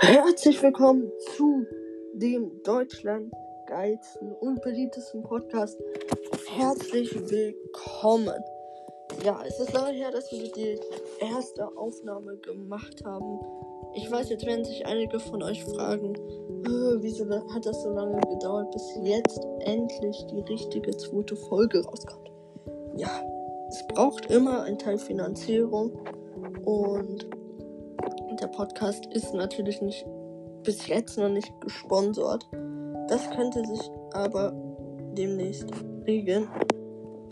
Herzlich willkommen zu dem Deutschland geilsten und beliebtesten Podcast. Herzlich willkommen. Ja, es ist lange her, dass wir die erste Aufnahme gemacht haben. Ich weiß, jetzt werden sich einige von euch fragen, äh, wieso hat das so lange gedauert, bis jetzt endlich die richtige zweite Folge rauskommt. Ja, es braucht immer ein Teil Finanzierung und der Podcast ist natürlich nicht bis jetzt noch nicht gesponsert. Das könnte sich aber demnächst regeln.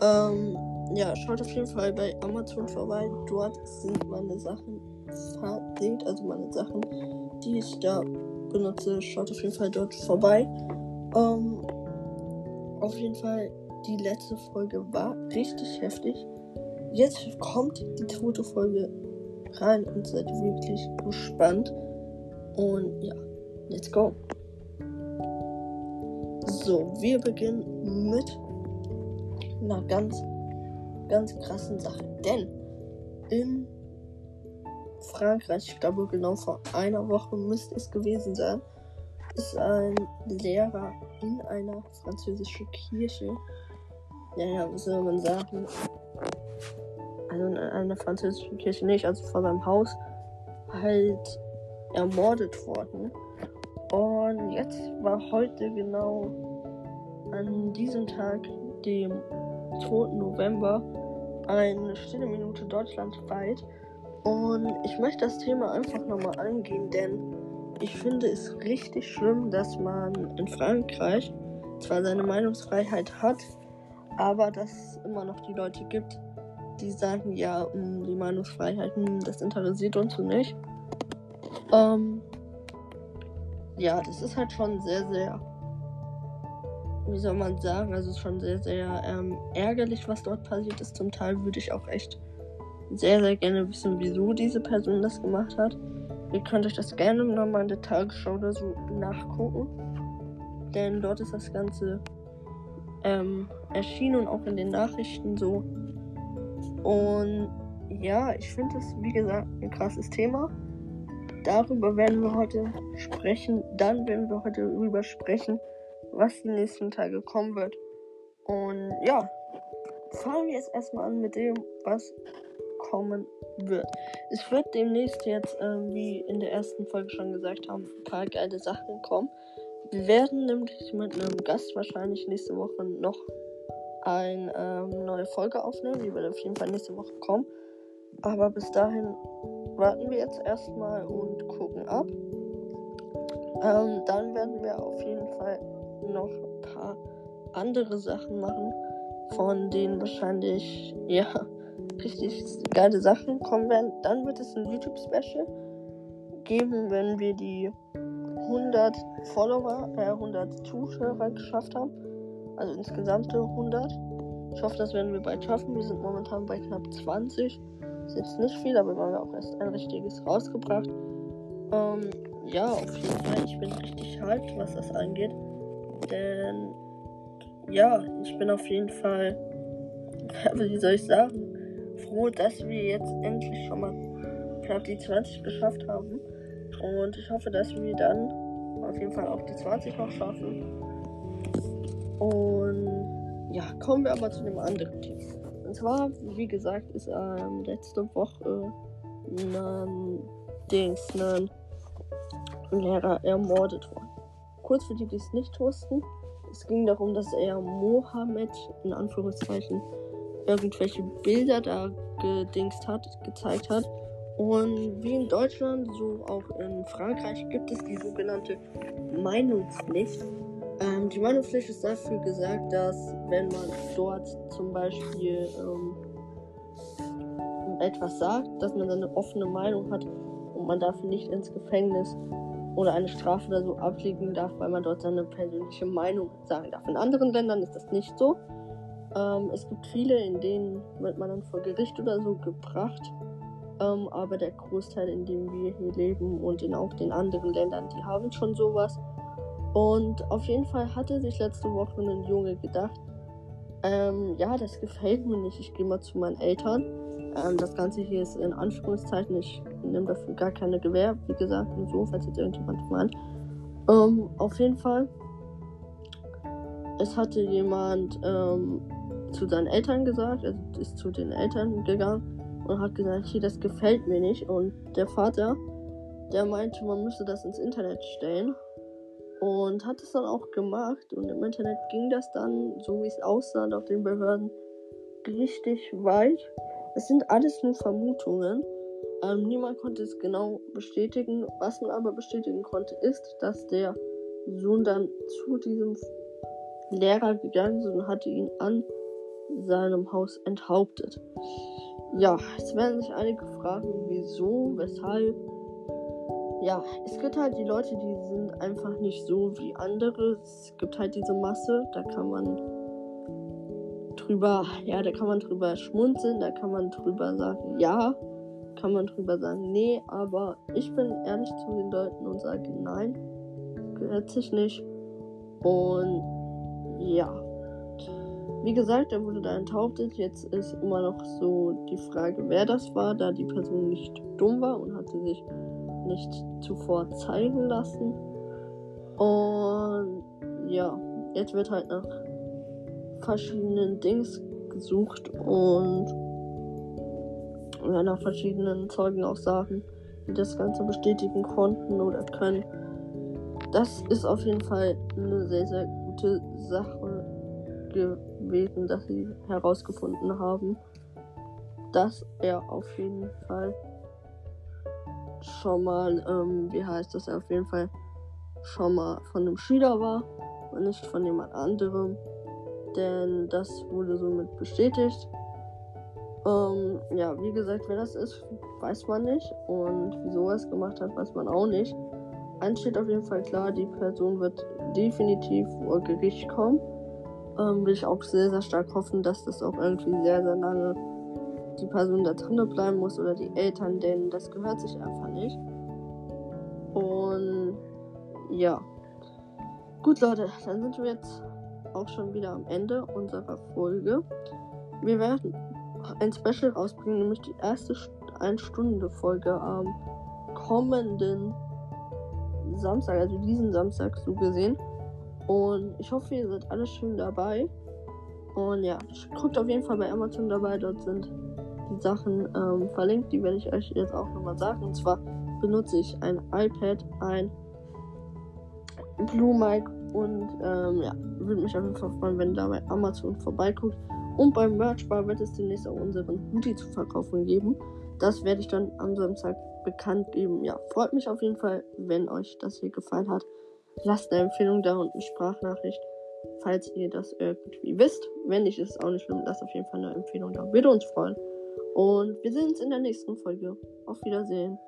Ähm, ja, schaut auf jeden Fall bei Amazon vorbei. Dort sind meine Sachen verlinkt, also meine Sachen, die ich da benutze. Schaut auf jeden Fall dort vorbei. Ähm, auf jeden Fall, die letzte Folge war richtig heftig. Jetzt kommt die zweite Folge rein und seid wirklich gespannt. Und ja, let's go. So, wir beginnen mit einer ganz, ganz krassen Sache. Denn in Frankreich, ich glaube genau vor einer Woche müsste es gewesen sein, ist ein Lehrer in einer französischen Kirche, ja, ja, was soll man sagen, in einer französischen Kirche nicht, also vor seinem Haus, halt ermordet worden. Und jetzt war heute genau an diesem Tag, dem 2. November, eine stille Minute deutschlandweit. Und ich möchte das Thema einfach nochmal angehen, denn ich finde es richtig schlimm, dass man in Frankreich zwar seine Meinungsfreiheit hat, aber dass es immer noch die Leute gibt, die sagen, ja, hm, die Meinungsfreiheit, hm, das interessiert uns nicht. Ähm, ja, das ist halt schon sehr, sehr, wie soll man sagen, also es ist schon sehr, sehr ähm, ärgerlich, was dort passiert ist. Zum Teil würde ich auch echt sehr, sehr gerne wissen, wieso diese Person das gemacht hat. Ihr könnt euch das gerne nochmal in der Tagesschau oder so nachgucken. Denn dort ist das Ganze ähm, erschienen und auch in den Nachrichten so und ja, ich finde es, wie gesagt, ein krasses Thema. Darüber werden wir heute sprechen. Dann werden wir heute darüber sprechen, was die nächsten Tage kommen wird. Und ja, fangen wir jetzt erstmal an mit dem, was kommen wird. Es wird demnächst jetzt, äh, wie in der ersten Folge schon gesagt haben, ein paar geile Sachen kommen. Wir werden nämlich mit einem Gast wahrscheinlich nächste Woche noch eine ähm, neue Folge aufnehmen. Die wird auf jeden Fall nächste Woche kommen. Aber bis dahin warten wir jetzt erstmal und gucken ab. Ähm, dann werden wir auf jeden Fall noch ein paar andere Sachen machen, von denen wahrscheinlich, ja, richtig geile Sachen kommen werden. Dann wird es ein YouTube-Special geben, wenn wir die 100 Follower, äh, 100 Zuschauer geschafft haben. Also insgesamt 100. Ich hoffe, das werden wir bald schaffen. Wir sind momentan bei knapp 20. Ist jetzt nicht viel, aber wir haben ja auch erst ein richtiges rausgebracht. Ähm, ja, auf jeden Fall. Ich bin richtig hyped, was das angeht. Denn, ja, ich bin auf jeden Fall, wie soll ich sagen, froh, dass wir jetzt endlich schon mal knapp die 20 geschafft haben. Und ich hoffe, dass wir dann auf jeden Fall auch die 20 noch schaffen. Und ja, kommen wir aber zu einem anderen Thema. Und zwar, wie gesagt, ist ähm, letzte Woche ein Dings, ein Lehrer ermordet worden. Kurz für die, die es nicht wussten, es ging darum, dass er Mohammed in Anführungszeichen irgendwelche Bilder da gedingst hat, gezeigt hat. Und wie in Deutschland, so auch in Frankreich gibt es die sogenannte Meinungspflicht. Ähm, die Meinungspflicht ist dafür gesagt, dass wenn man dort zum Beispiel ähm, etwas sagt, dass man dann eine offene Meinung hat und man dafür nicht ins Gefängnis oder eine Strafe oder so ablegen darf, weil man dort seine persönliche Meinung sagen darf. In anderen Ländern ist das nicht so. Ähm, es gibt viele, in denen wird man dann vor Gericht oder so gebracht. Ähm, aber der Großteil, in dem wir hier leben und in auch den anderen Ländern, die haben schon sowas. Und auf jeden Fall hatte sich letzte Woche ein Junge gedacht, ähm, ja, das gefällt mir nicht, ich gehe mal zu meinen Eltern. Ähm, das Ganze hier ist in Anführungszeichen, ich nehme dafür gar keine Gewähr, wie gesagt, nur so, falls jetzt irgendjemand meint. Ähm, auf jeden Fall, es hatte jemand ähm, zu seinen Eltern gesagt, also ist zu den Eltern gegangen und hat gesagt, hier, das gefällt mir nicht. Und der Vater, der meinte, man müsste das ins Internet stellen. Und hat es dann auch gemacht. Und im Internet ging das dann, so wie es aussah, auf den Behörden richtig weit. Es sind alles nur Vermutungen. Ähm, niemand konnte es genau bestätigen. Was man aber bestätigen konnte, ist, dass der Sohn dann zu diesem Lehrer gegangen ist und hatte ihn an seinem Haus enthauptet. Ja, es werden sich einige fragen, wieso, weshalb. Ja, es gibt halt die Leute, die sind einfach nicht so wie andere. Es gibt halt diese Masse, da kann man drüber, ja, da kann man drüber schmunzeln, da kann man drüber sagen, ja, kann man drüber sagen, nee, aber ich bin ehrlich zu den Leuten und sage, nein, gehört sich nicht. Und ja, wie gesagt, er wurde da enthauptet. Jetzt ist immer noch so die Frage, wer das war, da die Person nicht dumm war und hatte sich nicht zuvor zeigen lassen. Und ja, jetzt wird halt nach verschiedenen Dings gesucht und ja, nach verschiedenen Zeugenaussagen, die das Ganze bestätigen konnten oder können. Das ist auf jeden Fall eine sehr, sehr gute Sache gewesen, dass sie herausgefunden haben, dass er auf jeden Fall schon mal, ähm, wie heißt das, auf jeden Fall schon mal von einem Schüler war und nicht von jemand anderem denn das wurde somit bestätigt. Ähm, ja, wie gesagt, wer das ist, weiß man nicht. Und wieso er es gemacht hat, weiß man auch nicht. Eins steht auf jeden Fall klar, die Person wird definitiv vor Gericht kommen. Ähm, will ich auch sehr, sehr stark hoffen, dass das auch irgendwie sehr, sehr lange die Person da drinnen bleiben muss oder die Eltern, denn das gehört sich einfach nicht. Und ja. Gut, Leute, dann sind wir jetzt auch schon wieder am Ende unserer Folge. Wir werden ein Special rausbringen, nämlich die erste Ein-Stunde-Folge am kommenden Samstag, also diesen Samstag so gesehen. Und ich hoffe, ihr seid alle schön dabei. Und ja, guckt auf jeden Fall bei Amazon dabei. Dort sind die Sachen ähm, verlinkt. Die werde ich euch jetzt auch nochmal sagen. Und zwar benutze ich ein iPad, ein Blue Mic und ähm, ja, würde mich auf jeden Fall freuen, wenn da bei Amazon vorbeiguckt. Und beim Merchbar wird es demnächst auch unseren Hoodie zu verkaufen geben. Das werde ich dann am Samstag bekannt geben. Ja, freut mich auf jeden Fall, wenn euch das hier gefallen hat. Lasst eine Empfehlung da und eine Sprachnachricht, falls ihr das irgendwie wisst. Wenn nicht, ist es auch nicht schlimm. Lasst auf jeden Fall eine Empfehlung da. Würde uns freuen. Und wir sehen uns in der nächsten Folge. Auf Wiedersehen.